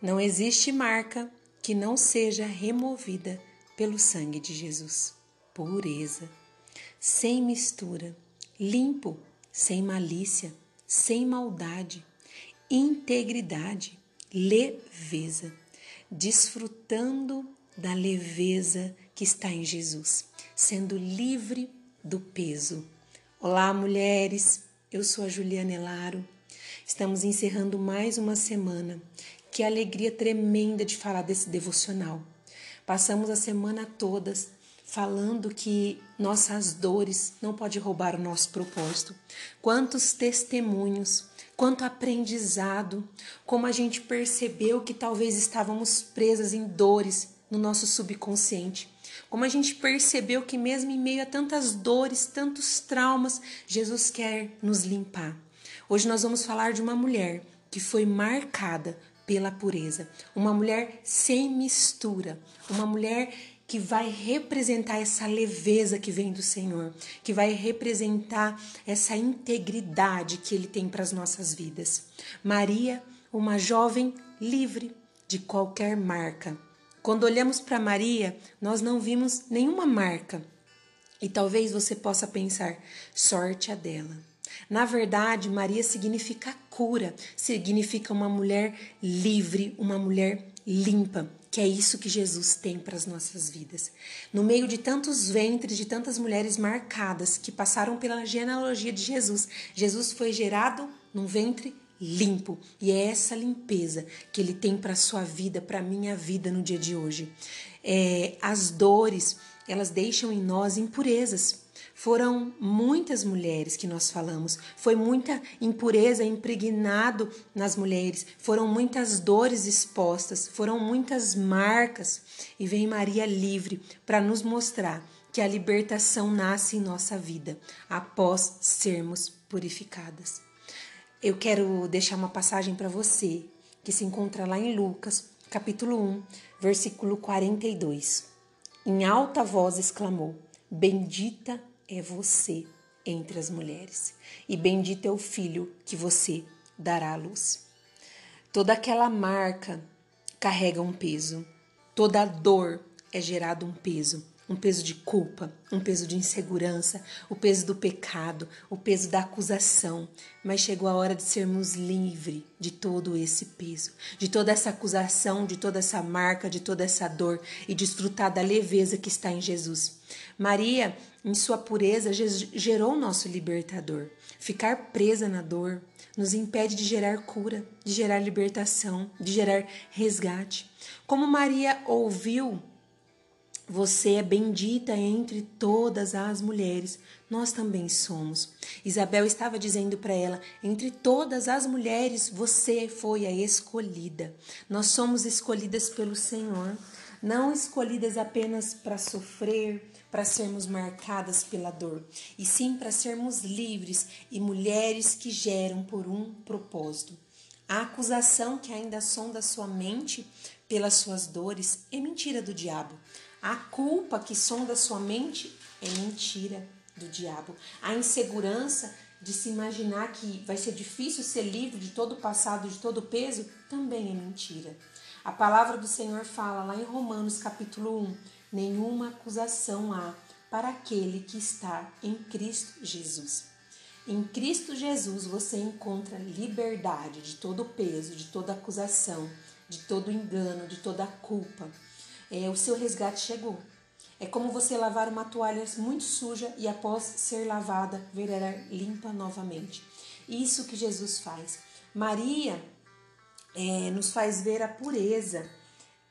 Não existe marca que não seja removida pelo sangue de Jesus. Pureza, sem mistura, limpo, sem malícia, sem maldade, integridade, leveza, desfrutando da leveza que está em Jesus, sendo livre do peso. Olá, mulheres, eu sou a Juliana Elaro. Estamos encerrando mais uma semana que alegria tremenda de falar desse devocional. Passamos a semana todas falando que nossas dores não pode roubar o nosso propósito. Quantos testemunhos, quanto aprendizado, como a gente percebeu que talvez estávamos presas em dores no nosso subconsciente. Como a gente percebeu que mesmo em meio a tantas dores, tantos traumas, Jesus quer nos limpar. Hoje nós vamos falar de uma mulher que foi marcada pela pureza, uma mulher sem mistura, uma mulher que vai representar essa leveza que vem do Senhor, que vai representar essa integridade que Ele tem para as nossas vidas. Maria, uma jovem livre de qualquer marca. Quando olhamos para Maria, nós não vimos nenhuma marca. E talvez você possa pensar, sorte a dela. Na verdade, Maria significa cura, significa uma mulher livre, uma mulher limpa, que é isso que Jesus tem para as nossas vidas. No meio de tantos ventres, de tantas mulheres marcadas que passaram pela genealogia de Jesus, Jesus foi gerado num ventre limpo. E é essa limpeza que ele tem para a sua vida, para a minha vida no dia de hoje. É, as dores, elas deixam em nós impurezas. Foram muitas mulheres que nós falamos, foi muita impureza impregnado nas mulheres, foram muitas dores expostas, foram muitas marcas. E vem Maria livre para nos mostrar que a libertação nasce em nossa vida após sermos purificadas. Eu quero deixar uma passagem para você que se encontra lá em Lucas, capítulo 1, versículo 42. Em alta voz exclamou: Bendita é você entre as mulheres, e bendito é o filho que você dará à luz. Toda aquela marca carrega um peso, toda dor é gerado um peso, um peso de culpa, um peso de insegurança, o peso do pecado, o peso da acusação. Mas chegou a hora de sermos livres de todo esse peso, de toda essa acusação, de toda essa marca, de toda essa dor e desfrutar da leveza que está em Jesus. Maria, em sua pureza, gerou o nosso libertador. Ficar presa na dor nos impede de gerar cura, de gerar libertação, de gerar resgate. Como Maria ouviu, você é bendita entre todas as mulheres. Nós também somos. Isabel estava dizendo para ela: entre todas as mulheres, você foi a escolhida. Nós somos escolhidas pelo Senhor, não escolhidas apenas para sofrer, para sermos marcadas pela dor, e sim para sermos livres e mulheres que geram por um propósito. A acusação que ainda sonda sua mente pelas suas dores é mentira do diabo. A culpa que sonda sua mente é mentira do diabo. A insegurança de se imaginar que vai ser difícil ser livre de todo o passado, de todo o peso, também é mentira. A palavra do Senhor fala lá em Romanos capítulo 1 nenhuma acusação há para aquele que está em Cristo Jesus. Em Cristo Jesus você encontra liberdade de todo peso, de toda acusação, de todo engano, de toda culpa. É, o seu resgate chegou. É como você lavar uma toalha muito suja e após ser lavada, virar limpa novamente. Isso que Jesus faz. Maria é, nos faz ver a pureza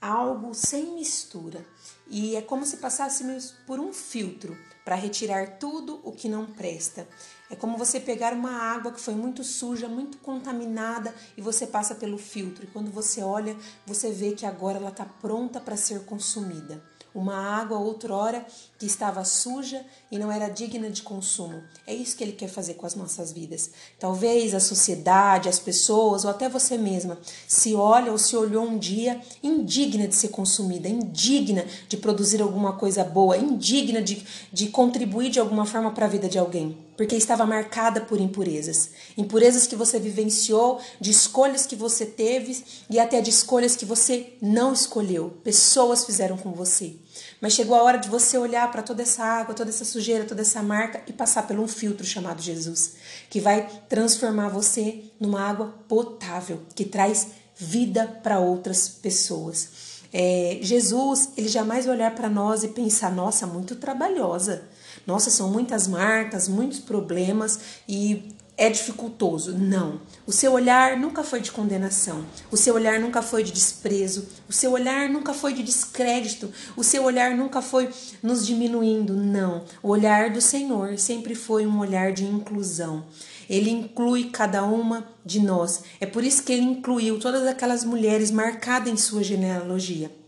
algo sem mistura. E é como se passássemos por um filtro para retirar tudo o que não presta. É como você pegar uma água que foi muito suja, muito contaminada e você passa pelo filtro. E quando você olha, você vê que agora ela está pronta para ser consumida uma água outrora que estava suja e não era digna de consumo. É isso que ele quer fazer com as nossas vidas. Talvez a sociedade, as pessoas ou até você mesma se olha ou se olhou um dia indigna de ser consumida, indigna de produzir alguma coisa boa, indigna de, de contribuir de alguma forma para a vida de alguém. Porque estava marcada por impurezas. Impurezas que você vivenciou, de escolhas que você teve e até de escolhas que você não escolheu. Pessoas fizeram com você. Mas chegou a hora de você olhar para toda essa água, toda essa sujeira, toda essa marca e passar por um filtro chamado Jesus, que vai transformar você numa água potável, que traz vida para outras pessoas. É, Jesus, ele jamais vai olhar para nós e pensar: nossa, muito trabalhosa. Nossa, são muitas marcas, muitos problemas e é dificultoso. Não. O seu olhar nunca foi de condenação. O seu olhar nunca foi de desprezo. O seu olhar nunca foi de descrédito. O seu olhar nunca foi nos diminuindo. Não. O olhar do Senhor sempre foi um olhar de inclusão. Ele inclui cada uma de nós. É por isso que ele incluiu todas aquelas mulheres marcadas em sua genealogia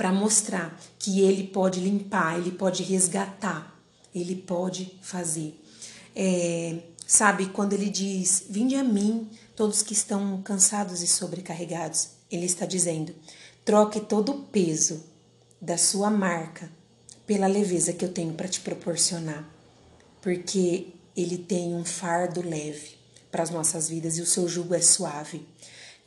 para mostrar que ele pode limpar, ele pode resgatar, ele pode fazer. É, Sabe, quando ele diz: Vinde a mim, todos que estão cansados e sobrecarregados, ele está dizendo: troque todo o peso da sua marca pela leveza que eu tenho para te proporcionar, porque ele tem um fardo leve para as nossas vidas e o seu jugo é suave.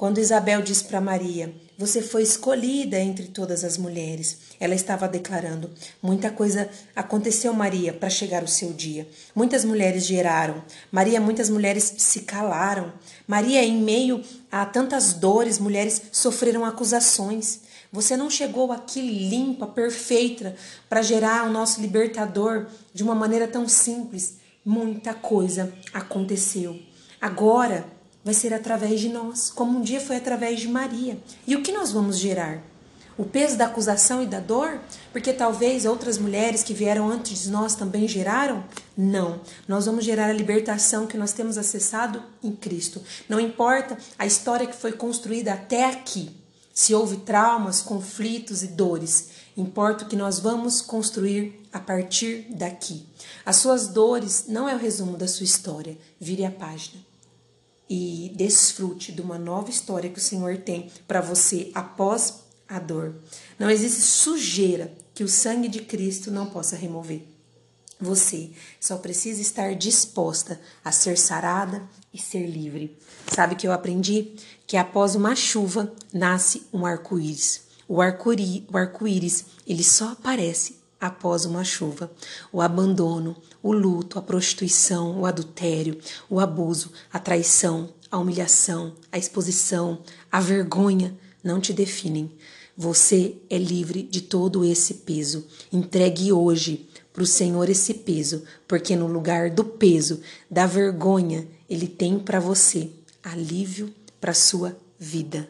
Quando Isabel diz para Maria: Você foi escolhida entre todas as mulheres, ela estava declarando: Muita coisa aconteceu, Maria, para chegar o seu dia. Muitas mulheres geraram. Maria, muitas mulheres se calaram. Maria, em meio a tantas dores, mulheres sofreram acusações. Você não chegou aqui limpa, perfeita, para gerar o nosso libertador de uma maneira tão simples. Muita coisa aconteceu. Agora, vai ser através de nós, como um dia foi através de Maria. E o que nós vamos gerar? O peso da acusação e da dor? Porque talvez outras mulheres que vieram antes de nós também geraram? Não. Nós vamos gerar a libertação que nós temos acessado em Cristo. Não importa a história que foi construída até aqui. Se houve traumas, conflitos e dores, importa o que nós vamos construir a partir daqui. As suas dores não é o resumo da sua história. Vire a página e desfrute de uma nova história que o Senhor tem para você após a dor. Não existe sujeira que o sangue de Cristo não possa remover. Você só precisa estar disposta a ser sarada e ser livre. Sabe que eu aprendi que após uma chuva nasce um arco-íris. O arco-íris, ele só aparece após uma chuva. O abandono, o luto, a prostituição, o adultério, o abuso, a traição, a humilhação, a exposição, a vergonha não te definem. Você é livre de todo esse peso. Entregue hoje para o Senhor esse peso, porque no lugar do peso, da vergonha, Ele tem para você alívio para sua vida.